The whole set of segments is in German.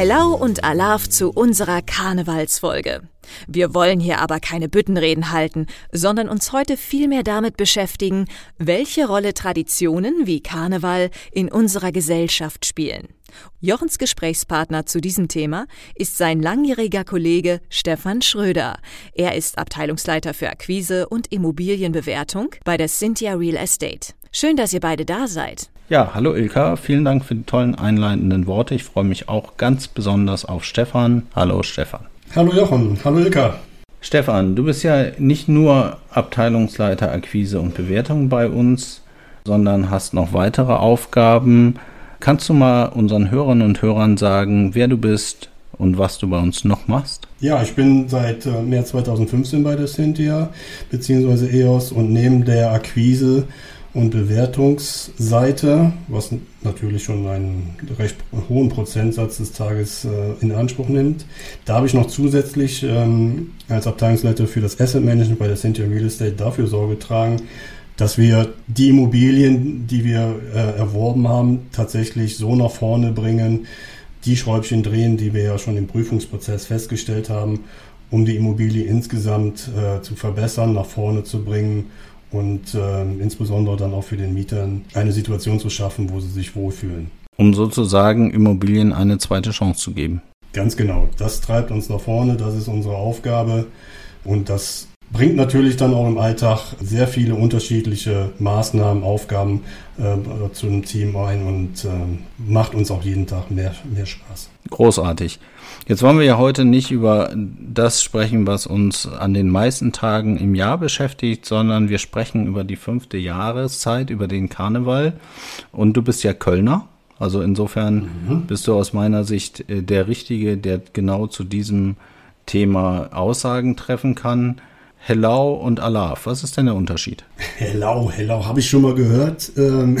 Hello und Alaf zu unserer Karnevalsfolge. Wir wollen hier aber keine Büttenreden halten, sondern uns heute vielmehr damit beschäftigen, welche Rolle Traditionen wie Karneval in unserer Gesellschaft spielen. Jochens Gesprächspartner zu diesem Thema ist sein langjähriger Kollege Stefan Schröder. Er ist Abteilungsleiter für Akquise und Immobilienbewertung bei der Cynthia Real Estate. Schön, dass ihr beide da seid. Ja, hallo Ilka, vielen Dank für die tollen einleitenden Worte. Ich freue mich auch ganz besonders auf Stefan. Hallo Stefan. Hallo Jochen, hallo Ilka. Stefan, du bist ja nicht nur Abteilungsleiter Akquise und Bewertung bei uns, sondern hast noch weitere Aufgaben. Kannst du mal unseren Hörern und Hörern sagen, wer du bist und was du bei uns noch machst? Ja, ich bin seit äh, März 2015 bei der Cynthia bzw. EOS und neben der Akquise und Bewertungsseite, was natürlich schon einen recht hohen Prozentsatz des Tages äh, in Anspruch nimmt. Da habe ich noch zusätzlich ähm, als Abteilungsleiter für das Asset Management bei der Cynthia Real Estate dafür Sorge getragen, dass wir die Immobilien, die wir äh, erworben haben, tatsächlich so nach vorne bringen, die Schräubchen drehen, die wir ja schon im Prüfungsprozess festgestellt haben, um die Immobilie insgesamt äh, zu verbessern, nach vorne zu bringen und äh, insbesondere dann auch für den Mietern eine Situation zu schaffen, wo sie sich wohlfühlen. Um sozusagen Immobilien eine zweite Chance zu geben. Ganz genau. Das treibt uns nach vorne, das ist unsere Aufgabe und das bringt natürlich dann auch im Alltag sehr viele unterschiedliche Maßnahmen, Aufgaben äh, zu einem Team ein und äh, macht uns auch jeden Tag mehr, mehr Spaß. Großartig. Jetzt wollen wir ja heute nicht über das sprechen, was uns an den meisten Tagen im Jahr beschäftigt, sondern wir sprechen über die fünfte Jahreszeit, über den Karneval. Und du bist ja Kölner. Also insofern mhm. bist du aus meiner Sicht äh, der Richtige, der genau zu diesem Thema Aussagen treffen kann. Hellau und Alaf, was ist denn der Unterschied? Hellau, Hellau, habe ich schon mal gehört. Ähm,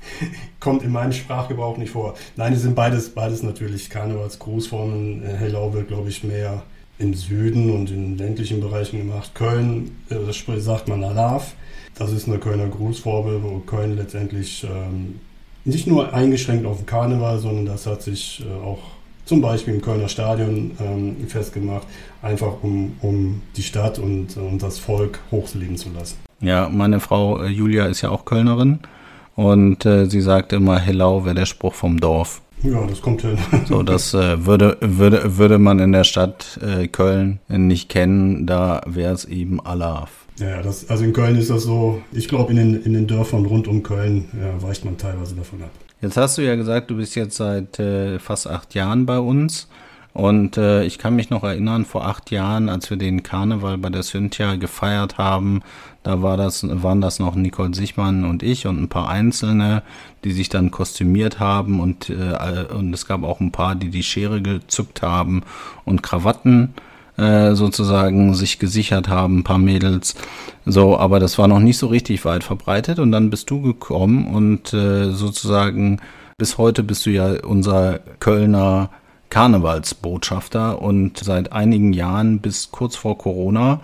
kommt in meinem Sprachgebrauch nicht vor. Nein, es sind beides, beides natürlich Karnevalsgrußformen. Äh, Hellau wird, glaube ich, mehr im Süden und in ländlichen Bereichen gemacht. Köln, äh, sagt man Alaf. Das ist eine Kölner Grußformel, wo Köln letztendlich ähm, nicht nur eingeschränkt auf den Karneval, sondern das hat sich äh, auch zum Beispiel im Kölner Stadion ähm, festgemacht, einfach um, um die Stadt und, und das Volk hochleben zu lassen. Ja, meine Frau Julia ist ja auch Kölnerin und äh, sie sagte immer, Hellau wäre der Spruch vom Dorf. Ja, das kommt hin. so, das äh, würde, würde, würde man in der Stadt äh, Köln nicht kennen, da wäre es eben Alaf. Ja, das, also in Köln ist das so, ich glaube in den, in den Dörfern rund um Köln ja, weicht man teilweise davon ab. Jetzt hast du ja gesagt, du bist jetzt seit äh, fast acht Jahren bei uns. Und äh, ich kann mich noch erinnern, vor acht Jahren, als wir den Karneval bei der Cynthia gefeiert haben, da war das, waren das noch Nicole Sichmann und ich und ein paar Einzelne, die sich dann kostümiert haben und, äh, und es gab auch ein paar, die die Schere gezückt haben und Krawatten äh, sozusagen sich gesichert haben, ein paar Mädels. So, aber das war noch nicht so richtig weit verbreitet und dann bist du gekommen und äh, sozusagen bis heute bist du ja unser Kölner Karnevalsbotschafter und seit einigen Jahren bis kurz vor Corona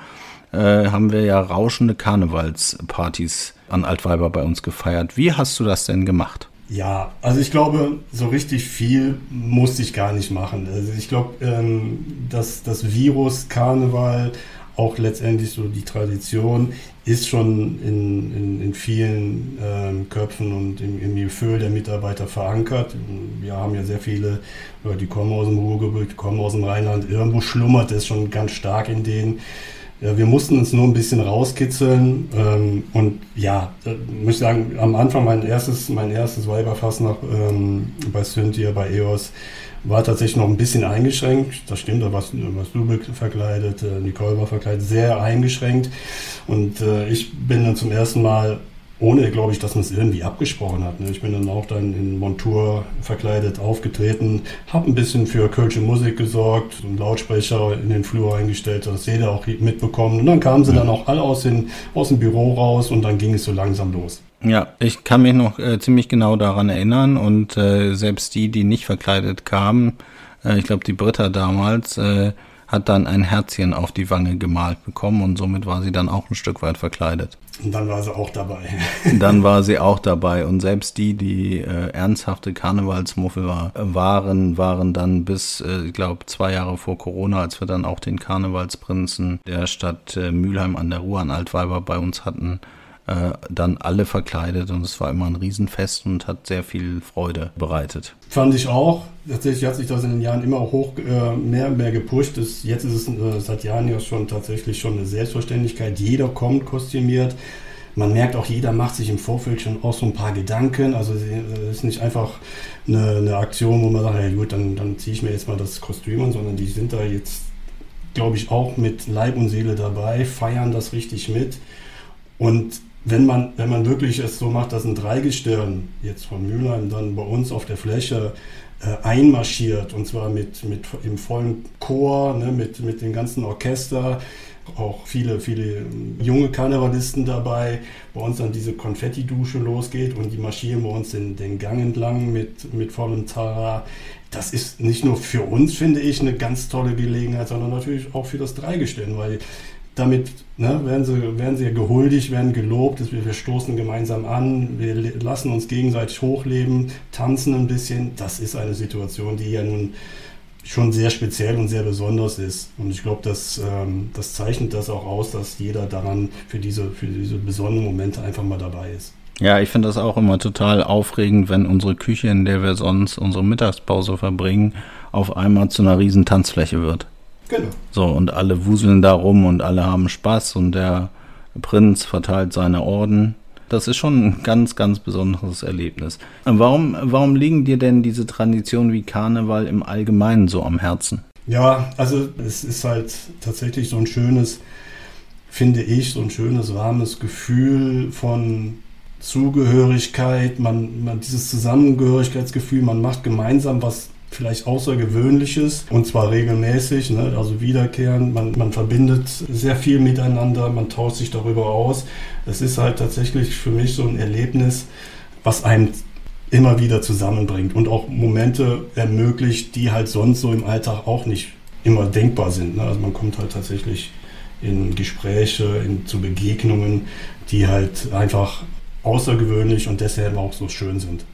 äh, haben wir ja rauschende Karnevalspartys an Altweiber bei uns gefeiert. Wie hast du das denn gemacht? Ja, also ich glaube, so richtig viel musste ich gar nicht machen. Also ich glaube, ähm, dass das Virus Karneval auch letztendlich so die Tradition ist schon in, in, in vielen ähm, Köpfen und im, im Gefühl der Mitarbeiter verankert. Wir haben ja sehr viele Leute, die kommen aus dem Ruhrgebiet, die kommen aus dem Rheinland. Irgendwo schlummert es schon ganz stark in denen. Ja, wir mussten uns nur ein bisschen rauskitzeln. Ähm, und ja, äh, muss ich sagen, am Anfang mein erstes, mein erstes Weiberfass nach, ähm, bei Cynthia, bei EOS, war tatsächlich noch ein bisschen eingeschränkt. Das stimmt, da warst, warst du verkleidet, äh, Nicole war verkleidet, sehr eingeschränkt. Und äh, ich bin dann zum ersten Mal ohne, glaube ich, dass man es irgendwie abgesprochen hat. Ne? Ich bin dann auch dann in Montur verkleidet aufgetreten, habe ein bisschen für Kölsche Musik gesorgt, einen Lautsprecher in den Flur eingestellt, dass jeder auch mitbekommen. Und dann kamen sie dann auch alle aus, den, aus dem Büro raus und dann ging es so langsam los. Ja, ich kann mich noch äh, ziemlich genau daran erinnern und äh, selbst die, die nicht verkleidet kamen, äh, ich glaube die Britta damals, äh, hat dann ein Herzchen auf die Wange gemalt bekommen und somit war sie dann auch ein Stück weit verkleidet. Und dann war sie auch dabei. dann war sie auch dabei und selbst die, die äh, ernsthafte Karnevalsmuffel war, waren, waren dann bis, äh, ich glaube, zwei Jahre vor Corona, als wir dann auch den Karnevalsprinzen der Stadt äh, Mülheim an der Ruhr an Altweiber bei uns hatten, äh, dann alle verkleidet und es war immer ein Riesenfest und hat sehr viel Freude bereitet. Fand ich auch. Tatsächlich hat sich das in den Jahren immer hoch äh, mehr und mehr gepusht. Das, jetzt ist es äh, seit Jahren ja schon tatsächlich schon eine Selbstverständlichkeit. Jeder kommt kostümiert. Man merkt auch, jeder macht sich im Vorfeld schon auch so ein paar Gedanken. Also es ist nicht einfach eine, eine Aktion, wo man sagt, ja gut, dann, dann ziehe ich mir jetzt mal das Kostüm an, sondern die sind da jetzt, glaube ich, auch mit Leib und Seele dabei, feiern das richtig mit. Und wenn man, wenn man wirklich es so macht, dass ein Dreigestirn jetzt von Mülheim dann bei uns auf der Fläche äh, einmarschiert und zwar mit, mit im vollen Chor, ne, mit, mit dem ganzen Orchester, auch viele, viele junge Karnevalisten dabei, bei uns dann diese Konfetti-Dusche losgeht und die marschieren bei uns den, den Gang entlang mit, mit vollem Tara. Das ist nicht nur für uns, finde ich, eine ganz tolle Gelegenheit, sondern natürlich auch für das Dreigestirn, weil damit ne, werden, sie, werden sie gehuldigt, werden gelobt, wir, wir stoßen gemeinsam an, wir lassen uns gegenseitig hochleben, tanzen ein bisschen. Das ist eine Situation, die ja nun schon sehr speziell und sehr besonders ist. Und ich glaube, das, ähm, das zeichnet das auch aus, dass jeder daran für diese, für diese besonderen Momente einfach mal dabei ist. Ja, ich finde das auch immer total aufregend, wenn unsere Küche, in der wir sonst unsere Mittagspause verbringen, auf einmal zu einer riesen Tanzfläche wird. Genau. So, und alle wuseln da rum und alle haben Spaß und der Prinz verteilt seine Orden. Das ist schon ein ganz, ganz besonderes Erlebnis. Warum, warum liegen dir denn diese Traditionen wie Karneval im Allgemeinen so am Herzen? Ja, also es ist halt tatsächlich so ein schönes, finde ich, so ein schönes, warmes Gefühl von Zugehörigkeit, man, man dieses Zusammengehörigkeitsgefühl, man macht gemeinsam was vielleicht Außergewöhnliches und zwar regelmäßig, ne? also wiederkehrend. Man, man verbindet sehr viel miteinander, man tauscht sich darüber aus. Es ist halt tatsächlich für mich so ein Erlebnis, was einen immer wieder zusammenbringt und auch Momente ermöglicht, die halt sonst so im Alltag auch nicht immer denkbar sind. Ne? Also man kommt halt tatsächlich in Gespräche, in, zu Begegnungen, die halt einfach außergewöhnlich und deshalb auch so schön sind.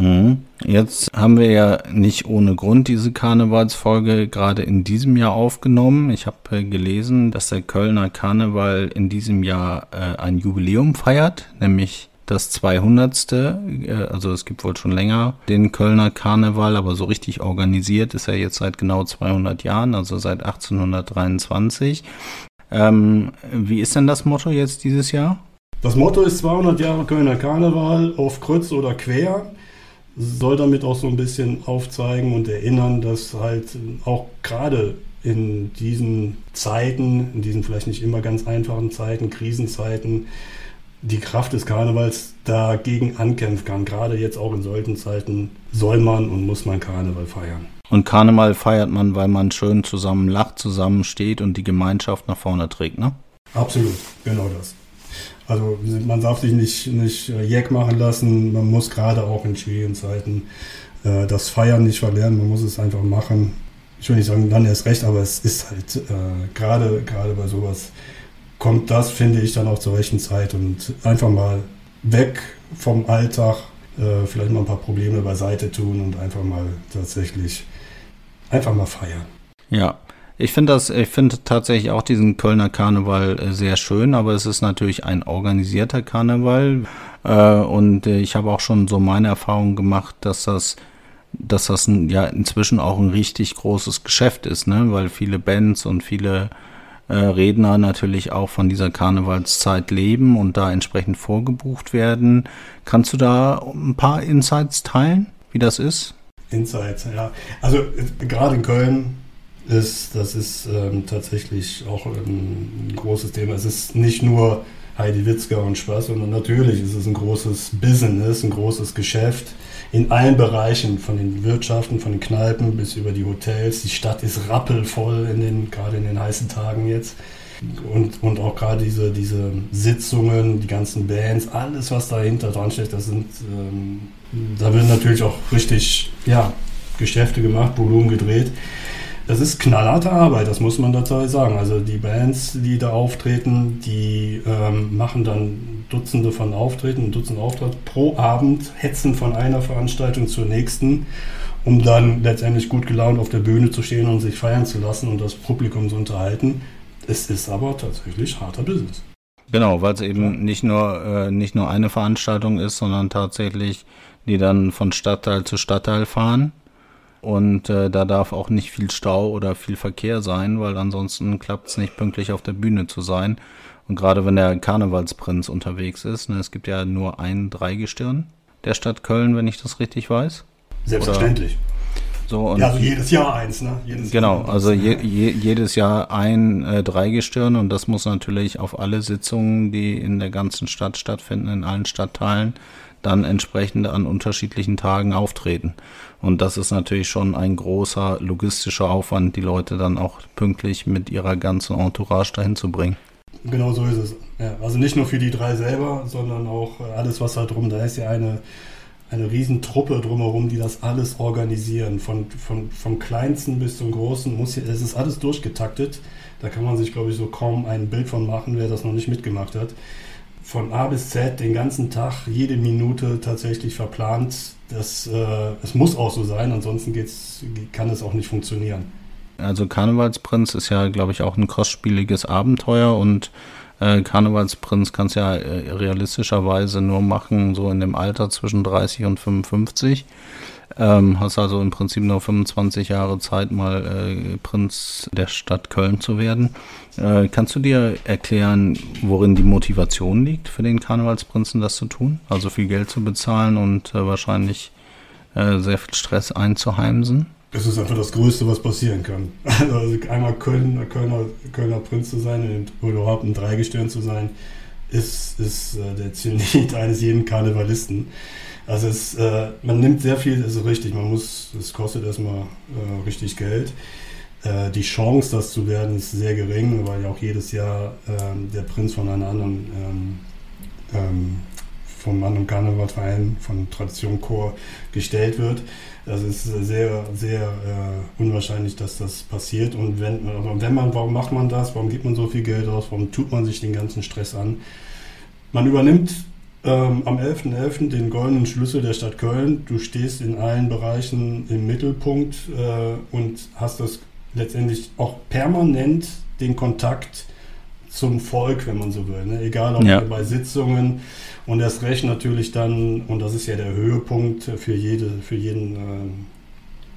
Mhm. Jetzt haben wir ja nicht ohne Grund diese Karnevalsfolge gerade in diesem Jahr aufgenommen. Ich habe äh, gelesen, dass der Kölner Karneval in diesem Jahr äh, ein Jubiläum feiert, nämlich das 200. Äh, also es gibt wohl schon länger den Kölner Karneval, aber so richtig organisiert ist er jetzt seit genau 200 Jahren, also seit 1823. Ähm, wie ist denn das Motto jetzt dieses Jahr? Das Motto ist 200 Jahre Kölner Karneval auf Kreuz oder quer soll damit auch so ein bisschen aufzeigen und erinnern, dass halt auch gerade in diesen Zeiten, in diesen vielleicht nicht immer ganz einfachen Zeiten, Krisenzeiten, die Kraft des Karnevals dagegen ankämpfen kann. Gerade jetzt auch in solchen Zeiten soll man und muss man Karneval feiern. Und Karneval feiert man, weil man schön zusammen lacht, zusammen steht und die Gemeinschaft nach vorne trägt, ne? Absolut, genau das. Also man darf sich nicht, nicht äh, jeck machen lassen. Man muss gerade auch in schwierigen Zeiten äh, das Feiern nicht verlernen. Man muss es einfach machen. Ich will nicht sagen, dann erst recht, aber es ist halt äh, gerade gerade bei sowas kommt das, finde ich, dann auch zur rechten Zeit und einfach mal weg vom Alltag, äh, vielleicht mal ein paar Probleme beiseite tun und einfach mal tatsächlich einfach mal feiern. Ja, ich finde das, ich finde tatsächlich auch diesen Kölner Karneval äh, sehr schön, aber es ist natürlich ein organisierter Karneval. Äh, und äh, ich habe auch schon so meine Erfahrung gemacht, dass das, dass das ja inzwischen auch ein richtig großes Geschäft ist, ne? Weil viele Bands und viele Redner natürlich auch von dieser Karnevalszeit leben und da entsprechend vorgebucht werden. Kannst du da ein paar Insights teilen, wie das ist? Insights, ja. Also gerade in Köln ist, das ist ähm, tatsächlich auch ein großes Thema. Es ist nicht nur Heidi Witzka und Spaß, sondern natürlich ist es ein großes Business, ein großes Geschäft in allen Bereichen, von den Wirtschaften, von den Kneipen bis über die Hotels. Die Stadt ist rappelvoll in den, gerade in den heißen Tagen jetzt. Und, und auch gerade diese, diese Sitzungen, die ganzen Bands, alles, was dahinter dran steht, das sind, ähm, da werden natürlich auch richtig, ja, Geschäfte gemacht, Volumen gedreht. Das ist knallharte Arbeit, das muss man dazu sagen. Also die Bands, die da auftreten, die ähm, machen dann Dutzende von Auftritten, Dutzende Auftritte pro Abend, hetzen von einer Veranstaltung zur nächsten, um dann letztendlich gut gelaunt auf der Bühne zu stehen und sich feiern zu lassen und das Publikum zu unterhalten. Es ist aber tatsächlich harter Business. Genau, weil es eben nicht nur, äh, nicht nur eine Veranstaltung ist, sondern tatsächlich die dann von Stadtteil zu Stadtteil fahren. Und äh, da darf auch nicht viel Stau oder viel Verkehr sein, weil ansonsten klappt es nicht pünktlich auf der Bühne zu sein. Und gerade wenn der Karnevalsprinz unterwegs ist, ne, es gibt ja nur ein Dreigestirn der Stadt Köln, wenn ich das richtig weiß. Selbstverständlich. So, ja, also jedes Jahr eins, ne? Jedes genau, Jahr also je, je, jedes Jahr ein äh, Dreigestirn und das muss natürlich auf alle Sitzungen, die in der ganzen Stadt stattfinden, in allen Stadtteilen, dann entsprechend an unterschiedlichen Tagen auftreten. Und das ist natürlich schon ein großer logistischer Aufwand, die Leute dann auch pünktlich mit ihrer ganzen Entourage dahin zu bringen. Genau so ist es. Ja, also nicht nur für die drei selber, sondern auch äh, alles, was da drum, da ist ja eine, eine Riesentruppe drumherum, die das alles organisieren. Von, von, vom Kleinsten bis zum Großen muss hier, es ist alles durchgetaktet. Da kann man sich, glaube ich, so kaum ein Bild von machen, wer das noch nicht mitgemacht hat. Von A bis Z den ganzen Tag, jede Minute tatsächlich verplant. Das, äh, es muss auch so sein, ansonsten geht's, kann es auch nicht funktionieren. Also Karnevalsprinz ist ja, glaube ich, auch ein kostspieliges Abenteuer und äh, Karnevalsprinz kannst ja äh, realistischerweise nur machen, so in dem Alter zwischen 30 und 55. Ähm, hast also im Prinzip nur 25 Jahre Zeit, mal äh, Prinz der Stadt Köln zu werden. Äh, kannst du dir erklären, worin die Motivation liegt für den Karnevalsprinzen, das zu tun? Also viel Geld zu bezahlen und äh, wahrscheinlich äh, sehr viel Stress einzuheimsen? Das ist einfach das Größte, was passieren kann. Also einmal Köln, Kölner, Kölner Prinz zu sein oder überhaupt ein Dreigestirn zu sein, ist, ist äh, der Zenit eines jeden Karnevalisten. Also es, äh, man nimmt sehr viel, ist richtig, man muss, es kostet erstmal äh, richtig Geld. Äh, die Chance, das zu werden, ist sehr gering, weil ja auch jedes Jahr ähm, der Prinz von einer anderen ähm, ähm, vom anderen Karnevalverein, von Tradition Chor gestellt wird. Das ist sehr, sehr äh, unwahrscheinlich, dass das passiert. Und wenn, wenn man, warum macht man das? Warum gibt man so viel Geld aus? Warum tut man sich den ganzen Stress an? Man übernimmt ähm, am 11.11. .11. den goldenen Schlüssel der Stadt Köln. Du stehst in allen Bereichen im Mittelpunkt äh, und hast das letztendlich auch permanent den Kontakt zum Volk, wenn man so will. Ne? Egal ob ja. bei Sitzungen, und erst recht natürlich dann, und das ist ja der Höhepunkt für, jede, für jeden äh,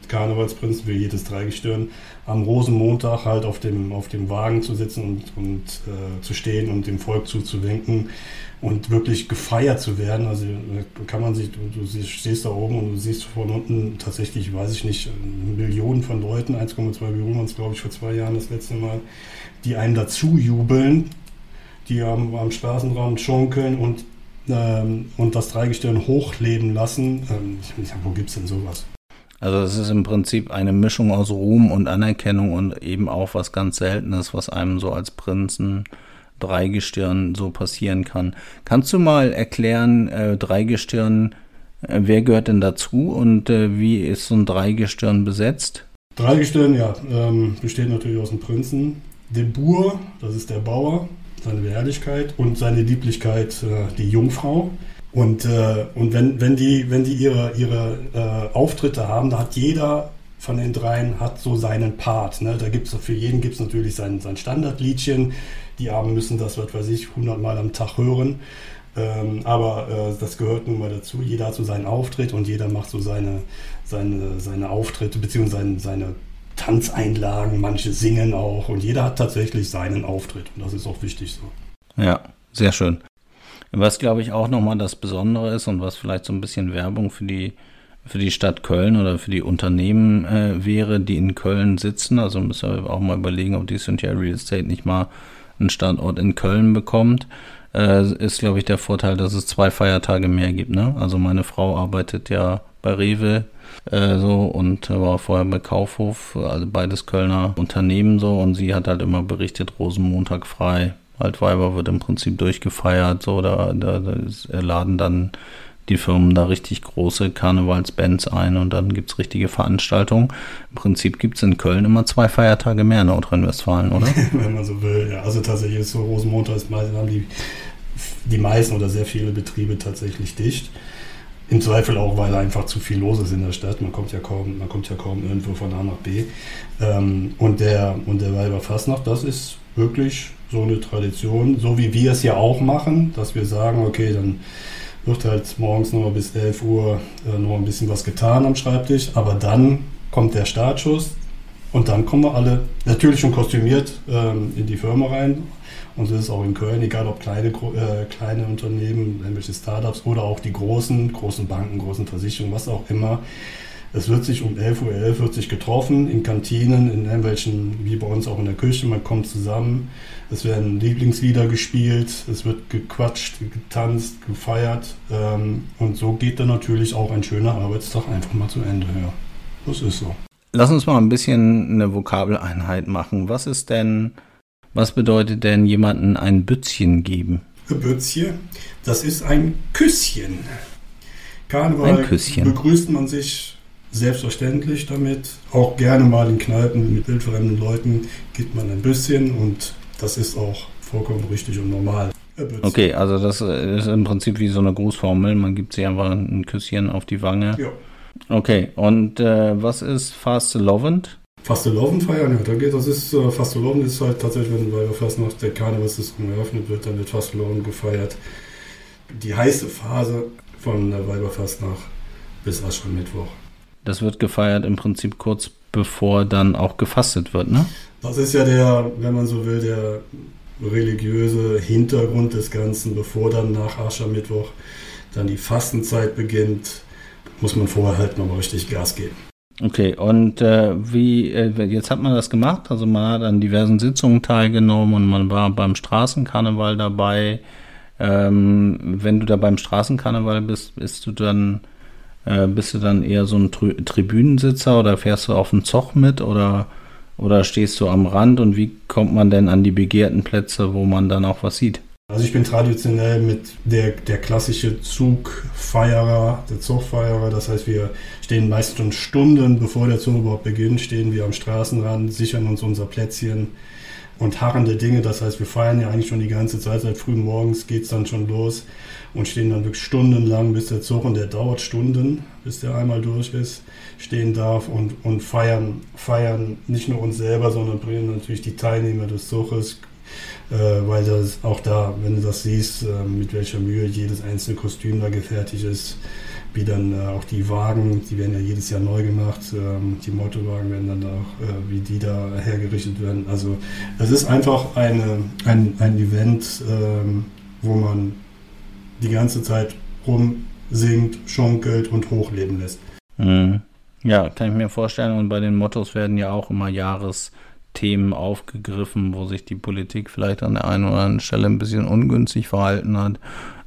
Karnevalsprinzen, für jedes Dreigestirn, am Rosenmontag halt auf dem, auf dem Wagen zu sitzen und, und äh, zu stehen und dem Volk zuzuwinken und wirklich gefeiert zu werden. Also kann man sich, du, stehst da oben und du siehst von unten tatsächlich, weiß ich nicht, Millionen von Leuten, 1,2 Millionen waren es, glaube ich, vor zwei Jahren das letzte Mal, die einem dazu jubeln, die am, am Straßenrand schunkeln und ähm, und das Dreigestirn hochleben lassen. Ähm, ich wo gibt es denn sowas? Also es ist im Prinzip eine Mischung aus Ruhm und Anerkennung und eben auch was ganz Seltenes, was einem so als Prinzen Dreigestirn so passieren kann. Kannst du mal erklären, äh, Dreigestirn, äh, wer gehört denn dazu und äh, wie ist so ein Dreigestirn besetzt? Dreigestirn, ja, ähm, besteht natürlich aus dem Prinzen, dem Bur, das ist der Bauer, seine Beherrlichkeit und seine Lieblichkeit, äh, die Jungfrau. Und, äh, und wenn, wenn die, wenn die ihre, ihre äh, Auftritte haben, da hat jeder von den dreien hat so seinen Part. Ne? Da gibt's für jeden gibt es natürlich sein, sein Standardliedchen. Die Armen müssen das, was weiß ich, 100 Mal am Tag hören. Ähm, aber äh, das gehört nun mal dazu. Jeder hat so seinen Auftritt und jeder macht so seine, seine, seine Auftritte beziehungsweise seine, seine Tanzeinlagen, manche singen auch und jeder hat tatsächlich seinen Auftritt und das ist auch wichtig so. Ja, sehr schön. Was glaube ich auch nochmal das Besondere ist und was vielleicht so ein bisschen Werbung für die für die Stadt Köln oder für die Unternehmen äh, wäre, die in Köln sitzen. Also müssen wir auch mal überlegen, ob die Cynthia Real Estate nicht mal einen Standort in Köln bekommt, äh, ist, glaube ich, der Vorteil, dass es zwei Feiertage mehr gibt. Ne? Also meine Frau arbeitet ja bei Rewe äh, so und war vorher bei Kaufhof, also beides Kölner Unternehmen so und sie hat halt immer berichtet, Rosenmontag frei. Altweiber wird im Prinzip durchgefeiert, so da, da, da laden dann die Firmen da richtig große Karnevalsbands ein und dann gibt es richtige Veranstaltungen. Im Prinzip gibt es in Köln immer zwei Feiertage mehr in Nordrhein-Westfalen, oder? Wenn man so will, ja. Also tatsächlich ist so Rosenmontag ist meistens haben die, die meisten oder sehr viele Betriebe tatsächlich dicht. Im Zweifel auch, weil einfach zu viel los ist in der Stadt. Man kommt ja kaum, man kommt ja kaum irgendwo von A nach B. Ähm, und der, und der Weiberfastnacht, das ist wirklich so eine Tradition, so wie wir es ja auch machen, dass wir sagen, okay, dann wird halt morgens noch bis 11 Uhr äh, noch ein bisschen was getan am Schreibtisch, aber dann kommt der Startschuss und dann kommen wir alle natürlich schon kostümiert ähm, in die Firma rein. Und das ist auch in Köln, egal ob kleine, äh, kleine Unternehmen, irgendwelche Startups oder auch die großen, großen Banken, großen Versicherungen, was auch immer. Es wird sich um 11.11 Uhr 11 wird sich getroffen, in Kantinen, in irgendwelchen, wie bei uns auch in der Küche, man kommt zusammen, es werden Lieblingslieder gespielt, es wird gequatscht, getanzt, gefeiert ähm, und so geht dann natürlich auch ein schöner Arbeitstag einfach mal zu Ende. Ja, das ist so. Lass uns mal ein bisschen eine Vokabeleinheit machen. Was ist denn, was bedeutet denn jemanden ein Bützchen geben? Ein Bützchen, das ist ein Küsschen. Karneval ein Küsschen. begrüßt man sich selbstverständlich damit. Auch gerne mal in Kneipen mit wildfremden Leuten gibt man ein bisschen und das ist auch vollkommen richtig und normal. Okay, also das ist im Prinzip wie so eine Grußformel. Man gibt sich einfach ein Küsschen auf die Wange. Ja. Okay, und äh, was ist Fastelovend? Fastelovend feiern, ja, da geht, das ist, äh, Fastelovend ist halt tatsächlich, wenn bei der Fastnacht der Karnevalsaison eröffnet wird, dann wird Fastelovend gefeiert. Die heiße Phase von der Weiberfastnacht bis Aschermittwoch. Das wird gefeiert im Prinzip kurz bevor dann auch gefastet wird, ne? Das ist ja der, wenn man so will, der religiöse Hintergrund des Ganzen, bevor dann nach Aschermittwoch dann die Fastenzeit beginnt, muss man vorher halt nochmal richtig Gas geben. Okay, und äh, wie, äh, jetzt hat man das gemacht, also man hat an diversen Sitzungen teilgenommen und man war beim Straßenkarneval dabei. Ähm, wenn du da beim Straßenkarneval bist, bist du dann äh, bist du dann eher so ein Tri Tribünensitzer oder fährst du auf dem Zoch mit oder, oder stehst du am Rand und wie kommt man denn an die begehrten Plätze, wo man dann auch was sieht? Also ich bin traditionell mit der, der klassische Zugfeierer, der Zugfeierer. Das heißt, wir stehen meist schon Stunden, bevor der Zug überhaupt beginnt, stehen wir am Straßenrand, sichern uns unser Plätzchen und harrende Dinge. Das heißt, wir feiern ja eigentlich schon die ganze Zeit, seit früh morgens geht es dann schon los und stehen dann wirklich stundenlang, bis der Zug, und der dauert Stunden, bis der einmal durch ist, stehen darf und, und feiern, feiern nicht nur uns selber, sondern bringen natürlich die Teilnehmer des Zuges, äh, weil das auch da, wenn du das siehst, äh, mit welcher Mühe jedes einzelne Kostüm da gefertigt ist, wie dann äh, auch die Wagen, die werden ja jedes Jahr neu gemacht, ähm, die Motorwagen werden dann auch, äh, wie die da hergerichtet werden. Also es ist einfach eine, ein, ein Event, ähm, wo man die ganze Zeit rumsingt, schunkelt und hochleben lässt. Mhm. Ja, kann ich mir vorstellen. Und bei den Mottos werden ja auch immer Jahresthemen aufgegriffen, wo sich die Politik vielleicht an der einen oder anderen Stelle ein bisschen ungünstig verhalten hat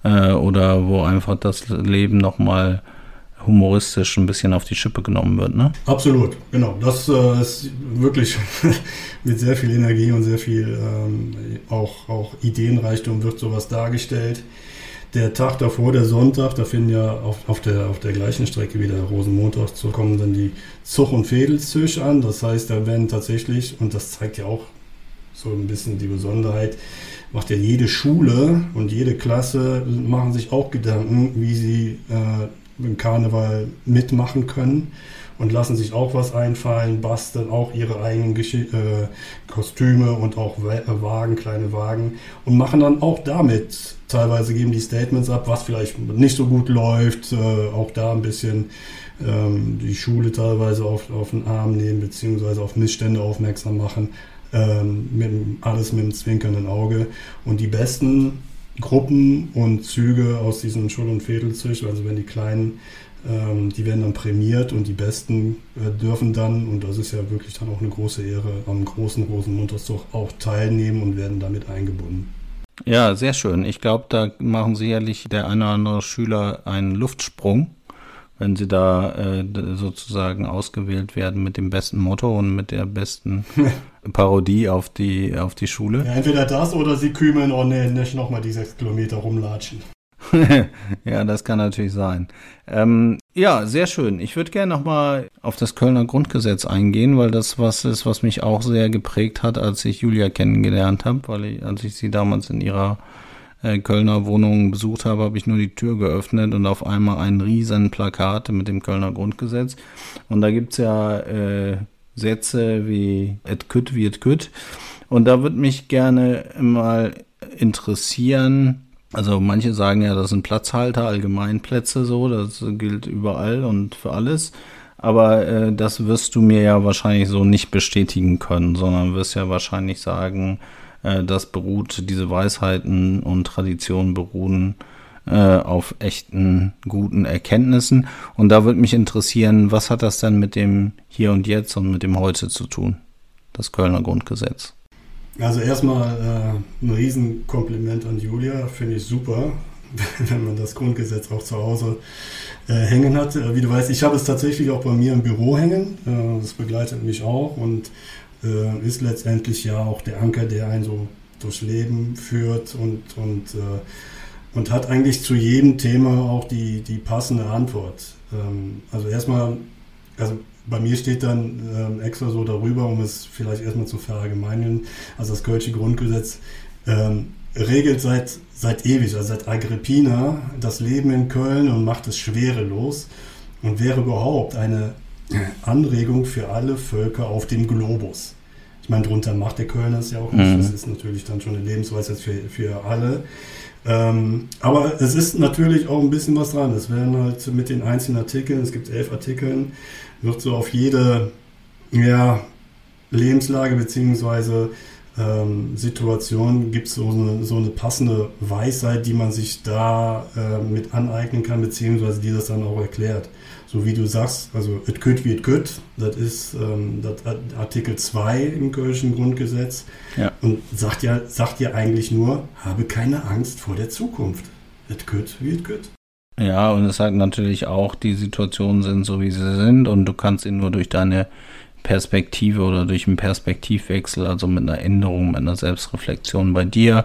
äh, oder wo einfach das Leben nochmal humoristisch ein bisschen auf die Schippe genommen wird, ne? Absolut, genau. Das äh, ist wirklich mit sehr viel Energie und sehr viel ähm, auch, auch Ideenreichtum wird sowas dargestellt. Der Tag davor, der Sonntag, da finden ja auf, auf, der, auf der gleichen Strecke wie der Rosenmontag zu kommen dann die Zug- und Fädelszüch an. Das heißt, da werden tatsächlich, und das zeigt ja auch so ein bisschen die Besonderheit, macht ja jede Schule und jede Klasse machen sich auch Gedanken, wie sie äh, im Karneval mitmachen können und lassen sich auch was einfallen, basteln auch ihre eigenen Gesch äh, Kostüme und auch äh, Wagen, kleine Wagen und machen dann auch damit, teilweise geben die Statements ab, was vielleicht nicht so gut läuft, äh, auch da ein bisschen ähm, die Schule teilweise auf, auf den Arm nehmen, beziehungsweise auf Missstände aufmerksam machen, ähm, mit, alles mit einem zwinkernden Auge und die besten Gruppen und Züge aus diesen Schul- und Viertelzüch, also wenn die kleinen Ähm, die werden dann prämiert und die Besten äh, dürfen dann, und das ist ja wirklich dann auch eine große Ehre, am großen Rosenmontagszug auch teilnehmen und werden damit eingebunden. Ja, sehr schön. Ich glaube, da machen sicherlich der eine oder andere Schüler einen Luftsprung, wenn sie da äh, sozusagen ausgewählt werden mit dem besten Motto und mit der besten Parodie auf die, auf die Schule. Ja, entweder das oder sie kümeln, oh nee, nicht nochmal die sechs Kilometer rumlatschen. ja, das kann natürlich sein. Ähm, ja, sehr schön. Ich würde gerne nochmal auf das Kölner Grundgesetz eingehen, weil das was ist, was mich auch sehr geprägt hat, als ich Julia kennengelernt habe, weil ich, als ich sie damals in ihrer äh, Kölner Wohnung besucht habe, habe ich nur die Tür geöffnet und auf einmal ein riesen Plakat mit dem Kölner Grundgesetz. Und da gibt's ja äh, Sätze wie et kütt wie et kütt. Und da würde mich gerne mal interessieren, also manche sagen ja, das sind Platzhalter, Allgemeinplätze so, das gilt überall und für alles. Aber äh, das wirst du mir ja wahrscheinlich so nicht bestätigen können, sondern wirst ja wahrscheinlich sagen, äh, das beruht, diese Weisheiten und Traditionen beruhen äh, auf echten guten Erkenntnissen. Und da würde mich interessieren, was hat das denn mit dem Hier und Jetzt und mit dem Heute zu tun? Das Kölner Grundgesetz. Also erstmal äh, ein Riesenkompliment an Julia, finde ich super, wenn man das Grundgesetz auch zu Hause äh, hängen hat. Äh, wie du weißt, ich habe es tatsächlich auch bei mir im Büro hängen. Äh, das begleitet mich auch und äh, ist letztendlich ja auch der Anker, der einen so durchs Leben führt und, und, äh, und hat eigentlich zu jedem Thema auch die, die passende Antwort. Ähm, also erstmal, also bei mir steht dann ähm, extra so darüber, um es vielleicht erstmal zu verallgemeinern, also das Kölsche Grundgesetz ähm, regelt seit, seit ewig, also seit Agrippina, das Leben in Köln und macht es schwerelos und wäre überhaupt eine Anregung für alle Völker auf dem Globus. Ich meine, drunter macht der Kölner es ja auch nicht. Mhm. Das ist natürlich dann schon eine Lebensweise für, für alle. Ähm, aber es ist natürlich auch ein bisschen was dran. Es werden halt mit den einzelnen Artikeln, es gibt elf Artikeln, wird so auf jede ja, Lebenslage bzw. Ähm, Situation gibt es so eine, so eine passende Weisheit, die man sich da äh, mit aneignen kann, beziehungsweise die das dann auch erklärt. So wie du sagst, also it could wie it could, das ist ähm, das Artikel 2 im Kölschen Grundgesetz ja. und sagt ja, sagt ja eigentlich nur, habe keine Angst vor der Zukunft. It could wie it could. Ja, und es sagt natürlich auch, die Situationen sind so, wie sie sind und du kannst ihn nur durch deine Perspektive oder durch einen Perspektivwechsel, also mit einer Änderung, mit einer Selbstreflexion bei dir,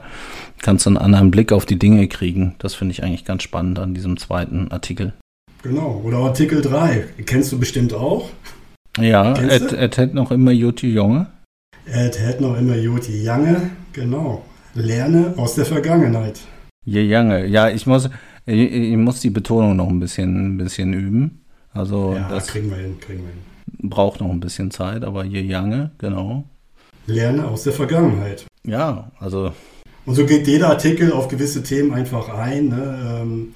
kannst du einen anderen Blick auf die Dinge kriegen. Das finde ich eigentlich ganz spannend an diesem zweiten Artikel. Genau, oder Artikel 3, kennst du bestimmt auch. Ja, hätte noch immer Juti Junge. Hätte noch immer Juti Jange, genau. Lerne aus der Vergangenheit. Je Jange, ja, ich muss, ich, ich, muss die Betonung noch ein bisschen, ein bisschen üben. Also ja, das kriegen wir hin, kriegen wir hin. Braucht noch ein bisschen Zeit, aber je Jange, genau. Lerne aus der Vergangenheit. Ja, also. Und so geht jeder Artikel auf gewisse Themen einfach ein ne, ähm,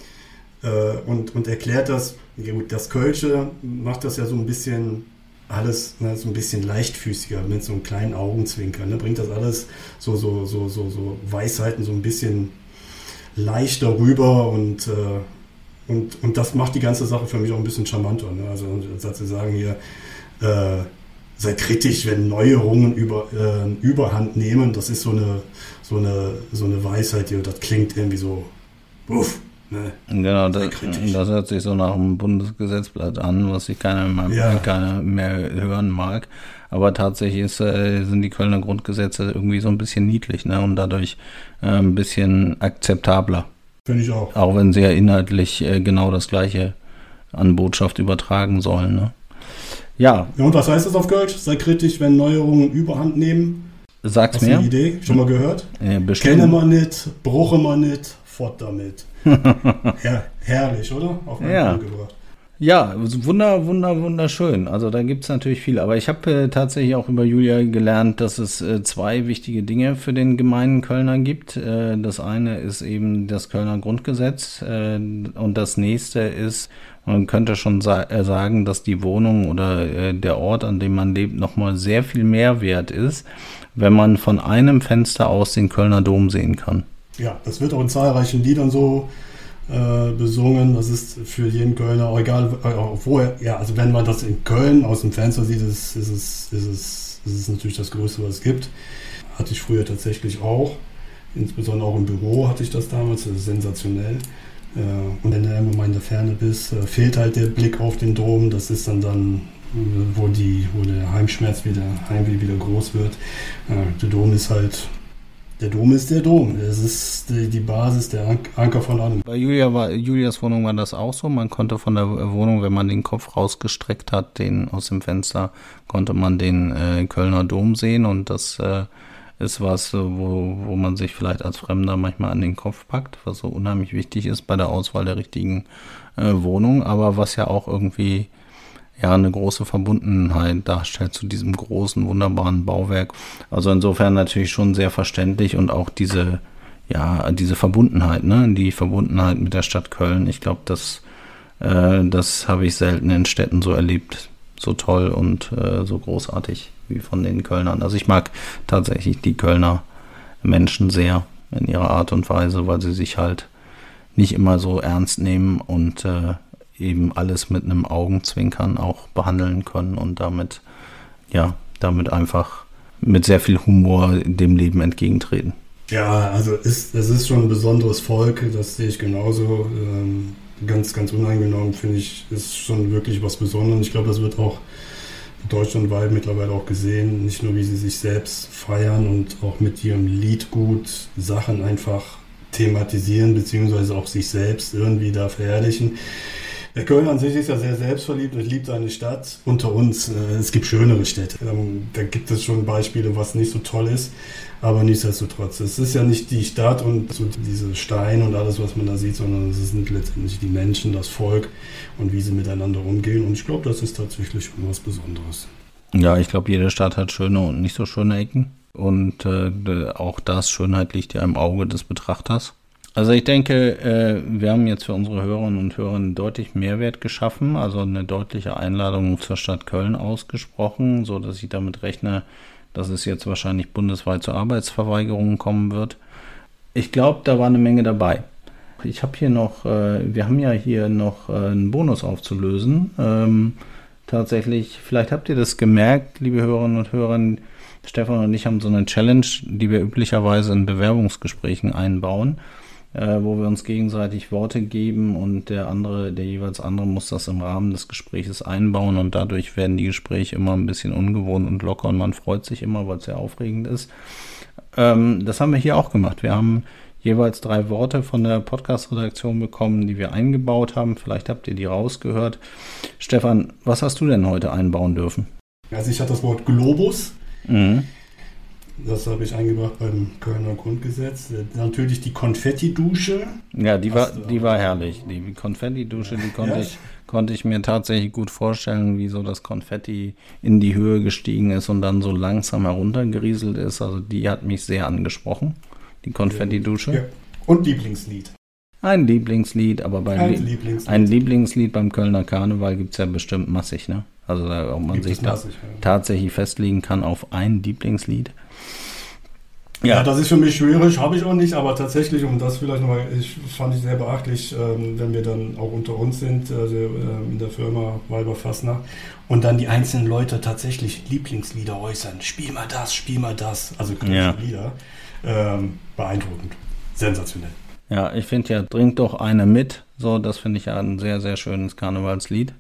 äh, und, und erklärt das. Ja, gut, das Kölsche macht das ja so ein bisschen alles ne, so ein bisschen leichtfüßiger mit so einem kleinen Augenzwinkern. Ne, bringt das alles so, so, so, so, so Weisheiten so ein bisschen leichter rüber und, äh, und, und das macht die ganze Sache für mich auch ein bisschen charmanter. Ne? Also, als sie sagen hier, äh, sei kritisch, wenn Neuerungen über, äh, Überhand nehmen, das ist so eine, so eine, so eine Weisheit, die, das klingt irgendwie so, uff, Ne? Genau, das, das, hört sich so nach einem Bundesgesetzblatt an, was sich keiner mehr, ja. keiner mehr hören mag. Aber tatsächlich ist, äh, sind die Kölner Grundgesetze irgendwie so ein bisschen niedlich ne? und dadurch äh, ein bisschen akzeptabler. Finde ich auch. Auch wenn sie ja inhaltlich äh, genau das Gleiche an Botschaft übertragen sollen. Ne? Ja. ja. Und was heißt das auf Kölsch? Sei kritisch, wenn Neuerungen Überhand nehmen. Sag's Hast mir. Hast du eine Idee? Schon mal gehört? Ja, Kenne man nicht, bruche man nicht, fort damit. Her herrlich, oder? Auf den ja. Punkt gebracht. Ja, wunder, wunder, wunderschön. Also da gibt es natürlich viel. Aber ich habe äh, tatsächlich auch über Julia gelernt, dass es äh, zwei wichtige Dinge für den gemeinen Kölner gibt. Äh, das eine ist eben das Kölner Grundgesetz äh, und das nächste ist, man könnte schon sa äh, sagen, dass die Wohnung oder äh, der Ort, an dem man lebt, nochmal sehr viel mehr wert ist, wenn man von einem Fenster aus den Kölner Dom sehen kann. Ja, das wird auch in zahlreichen Liedern so äh, besungen. Das ist für jeden Kölner, egal äh, wo er, ja, also wenn man das in Köln aus dem Fenster sieht, ist, ist, es, ist, es, ist es natürlich das Größte, was es gibt. Hatte ich früher tatsächlich auch. Insbesondere auch im Büro hatte ich das damals, das ist sensationell. Äh, und wenn du irgendwo mal in der Ferne bist, äh, fehlt halt der Blick auf den Dom. Das ist dann dann, äh, wo, die, wo der Heimschmerz wieder, Heimweh wieder groß wird. Der Dom ist halt der Dom ist der Dom. Es ist die, die, Basis, der Anker von allem. Bei Julia war, Julias Wohnung war das auch so. Man konnte von der Wohnung, wenn man den Kopf rausgestreckt hat, den aus dem Fenster, konnte man den äh, Kölner Dom sehen. Und das äh, ist was, wo, wo man sich vielleicht als Fremder manchmal an den Kopf packt, was so unheimlich wichtig ist bei der Auswahl der richtigen äh, Wohnung, aber was ja auch irgendwie ja eine große Verbundenheit darstellt zu diesem großen, wunderbaren Bauwerk. Also insofern natürlich schon sehr verständlich und auch diese, ja, diese Verbundenheit, ne, die Verbundenheit mit der Stadt Köln. Ich glaube, das, äh, das habe ich selten in Städten so erlebt, so toll und äh, so großartig wie von den Kölnern. Also ich mag tatsächlich die Kölner Menschen sehr in ihrer Art und Weise, weil sie sich halt nicht immer so ernst nehmen und äh, eben alles mit einem Augenzwinkern auch behandeln können und damit, ja, damit einfach mit sehr viel Humor dem Leben entgegentreten. Ja, also ist, es ist schon ein besonderes Volk, das sehe ich genauso. Ähm, ganz, ganz uneingenommen finde ich, ist schon wirklich was Besonderes. Ich glaube, das wird auch deutschlandweit mittlerweile auch gesehen, nicht nur wie sie sich selbst feiern und auch mit ihrem Liedgut Sachen einfach thematisieren, beziehungsweise auch sich selbst irgendwie da verherrlichen. Der Köln an sich ist ja sehr selbstverliebt und liebt seine Stadt. Unter uns, äh, es gibt schönere Städte. Ähm, da gibt es schon Beispiele, was nicht so toll ist. Aber nichtsdestotrotz, es ist ja nicht die Stadt und so diese Steine und alles, was man da sieht, sondern es sind letztendlich die Menschen, das Volk und wie sie miteinander umgehen. Und ich glaube, das ist tatsächlich schon was Besonderes. Ja, ich glaube, jede Stadt hat schöne und nicht so schöne Ecken. Und äh, auch das Schönheit liegt ja im Auge des Betrachters. Also ich denke, äh, wir haben jetzt für unsere Hörerinnen und Hörer deutlich Mehrwert geschaffen, also eine deutliche Einladung zur Stadt Köln ausgesprochen, so dass ich damit rechne, dass es jetzt wahrscheinlich bundesweit zu Arbeitsverweigerungen kommen wird. Ich glaube, da war eine Menge dabei. Ich habe hier noch, äh, wir haben ja hier noch äh, einen Bonus aufzulösen. Ähm, tatsächlich, vielleicht habt ihr das gemerkt, liebe Hörerinnen und Hörer. Stefan und ich haben so eine Challenge, die wir üblicherweise in Bewerbungsgesprächen einbauen äh, wo wir uns gegenseitig Worte geben und der andere, der jeweils andere muss das im Rahmen des Gespräches einbauen und dadurch werden die Gespräche immer ein bisschen ungewohnt und locker und man freut sich immer, weil es sehr aufregend ist. Ähm, das haben wir hier auch gemacht. Wir haben jeweils drei Worte von der Podcast-Redaktion bekommen, die wir eingebaut haben. Vielleicht habt ihr die rausgehört. Stefan, was hast du denn heute einbauen dürfen? Also ich hatte das Wort Globus. Mhm. Das habe ich eingebracht beim Kölner Grundgesetz. Natürlich die Konfetti-Dusche. Ja, die war, die war herrlich. Die Konfetti-Dusche, die konnte, ja. ich, konnte ich mir tatsächlich gut vorstellen, wie so das Konfetti in die Höhe gestiegen ist und dann so langsam heruntergerieselt ist. Also die hat mich sehr angesprochen, die Konfetti-Dusche. Ja. Und Lieblingslied. Ein Lieblingslied, aber beim ein, Lieblingslied. ein Lieblingslied beim Kölner Karneval gibt es ja bestimmt massig, ne? Also ob man gibt sich da massig, ja. tatsächlich festlegen kann auf ein Lieblingslied. Ja. ja. das ist für mich schwierig, habe ich auch nicht, aber tatsächlich, und das vielleicht nochmal, ich fand ich sehr beachtlich, ähm, wenn wir dann auch unter uns sind, also ähm, in der Firma Weiber Fassner, und dann die einzelnen Leute tatsächlich Lieblingslieder äußern. Spiel mal das, spiel mal das, also ja. Lieder. Ähm, beeindruckend, sensationell. Ja, ich finde ja, bringt doch eine mit, so, das finde ich ja ein sehr, sehr schönes Karnevalslied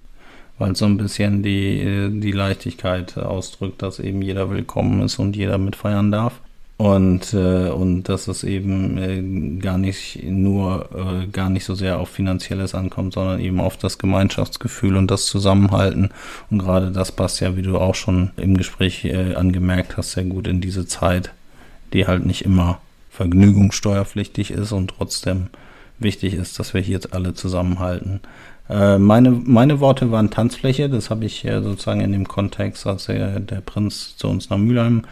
weil es so ein bisschen die, die Leichtigkeit ausdrückt, dass eben jeder willkommen ist und jeder mitfeiern darf. Und, äh, und dass es eben äh, gar nicht nur, äh, gar nicht so sehr auf Finanzielles ankommt, sondern eben auf das Gemeinschaftsgefühl und das Zusammenhalten. Und gerade das passt ja, wie du auch schon im Gespräch äh, angemerkt hast, sehr gut in diese Zeit, die halt nicht immer vergnügungssteuerpflichtig ist und trotzdem wichtig ist, dass wir hier jetzt alle zusammenhalten. Äh, meine, meine Worte waren Tanzfläche, das habe ich äh, sozusagen in dem Kontext, als der, der Prinz zu uns nach Mülheim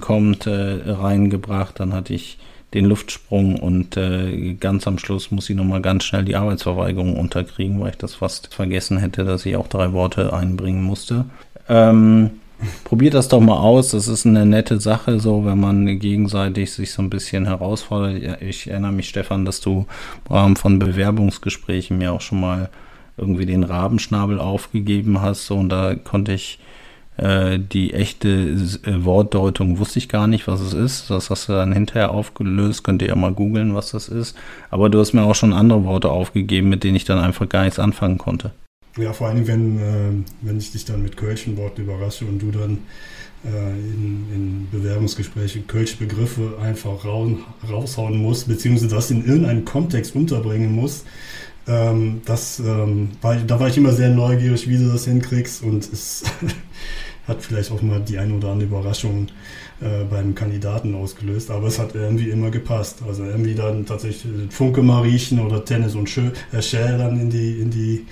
kommt, äh, reingebracht. Dann hatte ich den Luftsprung und äh, ganz am Schluss muss ich nochmal ganz schnell die Arbeitsverweigerung unterkriegen, weil ich das fast vergessen hätte, dass ich auch drei Worte einbringen musste. Ähm, probiert das doch mal aus. Das ist eine nette Sache, so wenn man gegenseitig sich so ein bisschen herausfordert. Ich erinnere mich, Stefan, dass du Rahmen von Bewerbungsgesprächen mir auch schon mal irgendwie den Rabenschnabel aufgegeben hast. So, und da konnte ich äh, die echte äh, Wortdeutung wusste ich gar nicht, was es ist. Das hast du dann hinterher aufgelöst. Könnt ihr ja mal googeln, was das ist. Aber du hast mir auch schon andere Worte aufgegeben, mit denen ich dann einfach gar nichts anfangen konnte. Ja, vor allem, wenn, äh, wenn ich dich dann mit Kölschen Worten überrasche und du dann äh, in, in Bewerbungsgespräche Kölsche Begriffe einfach raun, raushauen musst, beziehungsweise das in irgendeinen Kontext unterbringen musst. Ähm, das, ähm, war, da war ich immer sehr neugierig, wie du das hinkriegst und es hat vielleicht auch mal die eine oder andere Überraschung äh, beim Kandidaten ausgelöst, aber es hat irgendwie immer gepasst. Also irgendwie dann tatsächlich Funke mal riechen oder Tennis und Schö äh, dann in die, in die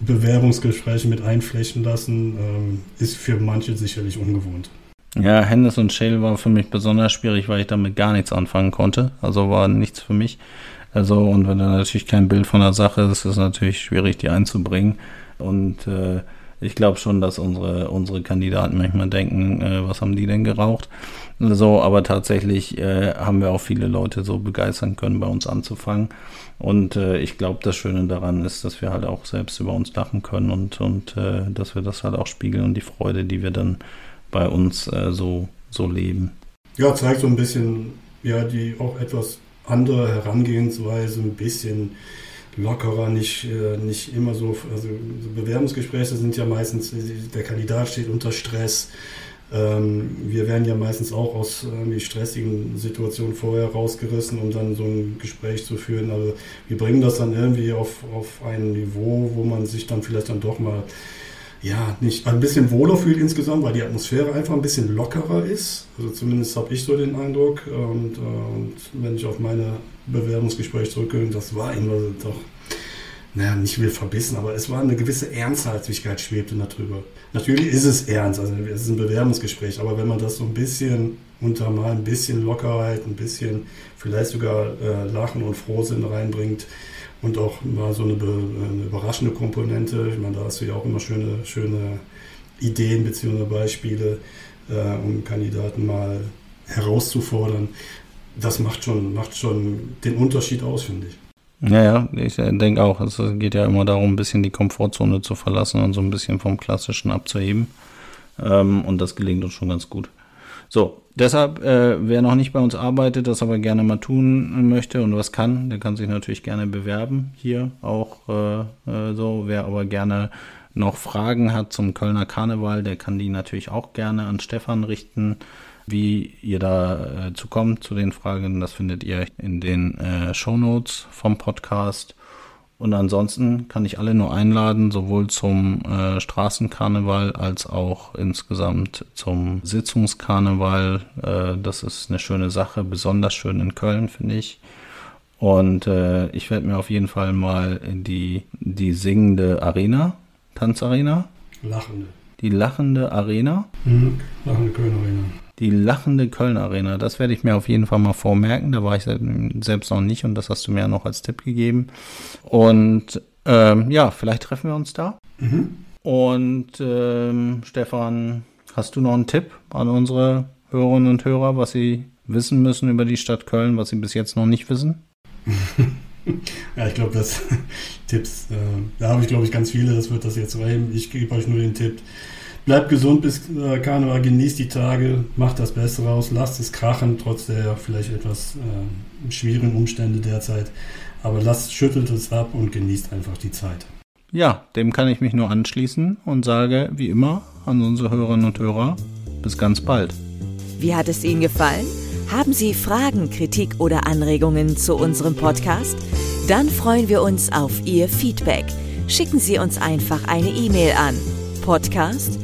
Bewerbungsgespräche mit einflechten lassen, ähm, ist für manche sicherlich ungewohnt. Ja, Hennes und Shale war für mich besonders schwierig, weil ich damit gar nichts anfangen konnte. Also war nichts für mich. Also, und wenn du natürlich kein Bild von der Sache hast, ist es natürlich schwierig, die einzubringen. Und äh, ich glaube schon, dass unsere, unsere Kandidaten manchmal denken, äh, was haben die denn geraucht? So, aber tatsächlich äh, haben wir auch viele Leute so begeistern können, bei uns anzufangen. Und äh, ich glaube, das Schöne daran ist, dass wir halt auch selbst über uns lachen können und, und äh, dass wir das halt auch spiegeln und die Freude, die wir dann bei uns äh, so, so leben. Ja, zeigt so ein bisschen, ja, die auch etwas andere Herangehensweise, ein bisschen lockerer, nicht, äh, nicht immer so, also Bewerbungsgespräche sind ja meistens, der Kandidat steht unter Stress. Ähm, wir werden ja meistens auch aus irgendwie stressigen Situationen vorher rausgerissen, um dann so ein Gespräch zu führen. Also wir bringen das dann irgendwie auf, auf ein Niveau, wo man sich dann vielleicht dann doch mal ja, nicht ein bisschen wohler fühlt insgesamt, weil die Atmosphäre einfach ein bisschen lockerer ist. Also zumindest habe ich so den Eindruck. Und, äh, und wenn ich auf meine Bewerbungsgespräche zurückgehe, das war immer doch, naja, nicht will verbissen, aber es war eine gewisse Ernsthaftigkeit schwebte darüber. Natürlich ist es ernst, also es ist ein Bewerbungsgespräch, aber wenn man das so ein bisschen untermal, ein bisschen Lockerheit, ein bisschen vielleicht sogar äh, Lachen und Frohsinn reinbringt, und auch mal so eine, eine, überraschende Komponente. Ich meine, da hast du ja auch immer schöne, schöne Ideen bzw. Beispiele, äh, um Kandidaten mal herauszufordern. Das macht schon, macht schon den Unterschied aus, finde ich. Ja, ja, ich äh, denke auch, es geht ja immer darum, ein bisschen die Komfortzone zu verlassen und so ein bisschen vom Klassischen abzuheben. Ähm, und das gelingt uns schon ganz gut. So, deshalb, äh, wer noch nicht bei uns arbeitet, das aber gerne mal tun möchte und was kann, der kann sich natürlich gerne bewerben hier auch äh, äh, so. Wer aber gerne noch Fragen hat zum Kölner Karneval, der kann die natürlich auch gerne an Stefan richten. Wie ihr da äh, zu kommt zu den Fragen, das findet ihr in den äh, Show Notes vom Podcast. Und ansonsten kann ich alle nur einladen, sowohl zum äh, Straßenkarneval als auch insgesamt zum Sitzungskarneval. Äh, das ist eine schöne Sache, besonders schön in Köln, finde ich. Und äh, ich werde mir auf jeden Fall mal die, die singende Arena, Tanzarena. Lachende. Die lachende Arena. Mhm. Lachende Köln Arena. Die lachende Köln Arena, das werde ich mir auf jeden Fall mal vormerken. Da war ich selbst noch nicht und das hast du mir ja noch als Tipp gegeben. Und ähm, ja, vielleicht treffen wir uns da. Mhm. Und ähm, Stefan, hast du noch einen Tipp an unsere Hörerinnen und Hörer, was sie wissen müssen über die Stadt Köln, was sie bis jetzt noch nicht wissen? ja, ich glaube, das Tipps, äh, da habe ich glaube ich ganz viele, das wird das jetzt reimen. Ich gebe euch nur den Tipp, Bleibt gesund bis äh, Karneval, genießt die Tage, macht das Beste raus, lasst es krachen, trotz der vielleicht etwas äh, schwierigen Umstände derzeit. Aber lasst, schüttelt es ab und genießt einfach die Zeit. Ja, dem kann ich mich nur anschließen und sage, wie immer, an unsere Hörerinnen und Hörer, bis ganz bald. Wie hat es Ihnen gefallen? Haben Sie Fragen, Kritik oder Anregungen zu unserem Podcast? Dann freuen wir uns auf Ihr Feedback. Schicken Sie uns einfach eine E-Mail an podcast@